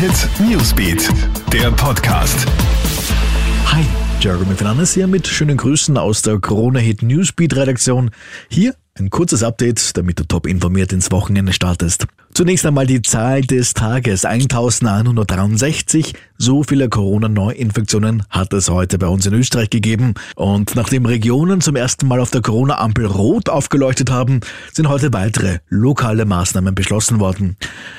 Hit Newsbeat, der Podcast. Hi, Jeremy Fernandes hier mit schönen Grüßen aus der Krone Hit Newsbeat Redaktion. Hier ein kurzes Update, damit du top informiert ins Wochenende startest. Zunächst einmal die Zahl des Tages 1163. So viele Corona-Neuinfektionen hat es heute bei uns in Österreich gegeben. Und nachdem Regionen zum ersten Mal auf der Corona-Ampel rot aufgeleuchtet haben, sind heute weitere lokale Maßnahmen beschlossen worden.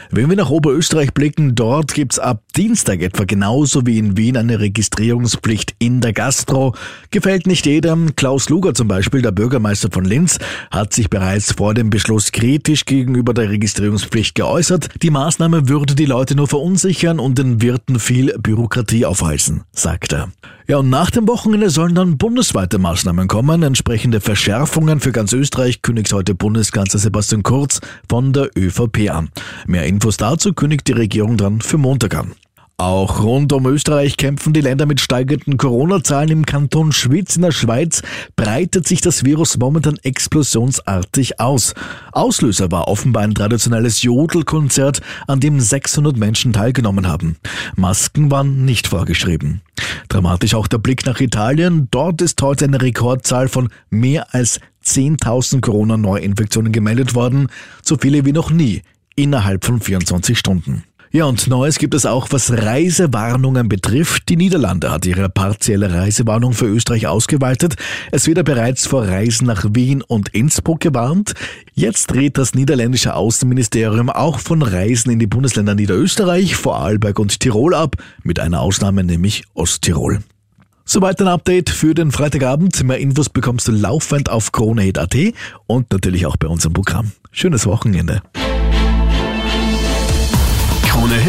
Wenn wir nach Oberösterreich blicken, dort gibt's ab Dienstag etwa genauso wie in Wien eine Registrierungspflicht in der Gastro. Gefällt nicht jedem. Klaus Luger zum Beispiel, der Bürgermeister von Linz, hat sich bereits vor dem Beschluss kritisch gegenüber der Registrierungspflicht geäußert, die Maßnahme würde die Leute nur verunsichern und den Wirten viel Bürokratie aufhalsen, sagt er. Ja, und nach dem Wochenende sollen dann bundesweite Maßnahmen kommen. Entsprechende Verschärfungen für ganz Österreich kündigt heute Bundeskanzler Sebastian Kurz von der ÖVP an. Mehr Infos dazu kündigt die Regierung dann für Montag an. Auch rund um Österreich kämpfen die Länder mit steigenden Corona-Zahlen. Im Kanton Schwyz in der Schweiz breitet sich das Virus momentan explosionsartig aus. Auslöser war offenbar ein traditionelles Jodelkonzert, an dem 600 Menschen teilgenommen haben. Masken waren nicht vorgeschrieben. Dramatisch auch der Blick nach Italien. Dort ist heute eine Rekordzahl von mehr als 10.000 Corona-Neuinfektionen gemeldet worden, so viele wie noch nie innerhalb von 24 Stunden. Ja, und Neues gibt es auch, was Reisewarnungen betrifft. Die Niederlande hat ihre partielle Reisewarnung für Österreich ausgeweitet. Es wird ja bereits vor Reisen nach Wien und Innsbruck gewarnt. Jetzt dreht das niederländische Außenministerium auch von Reisen in die Bundesländer Niederösterreich, Vorarlberg und Tirol ab, mit einer Ausnahme, nämlich Osttirol. Soweit ein Update für den Freitagabend. Mehr Infos bekommst du laufend auf kronehit.at und natürlich auch bei unserem Programm. Schönes Wochenende.